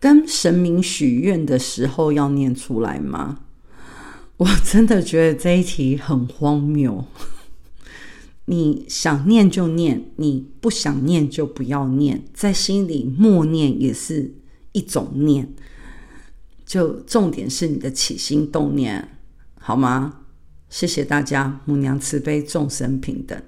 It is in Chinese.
跟神明许愿的时候要念出来吗？我真的觉得这一题很荒谬。你想念就念你不想念就不要念在心里默念也是一种念。就重点是你的起心动念好吗？谢谢大家母娘慈悲众生平等。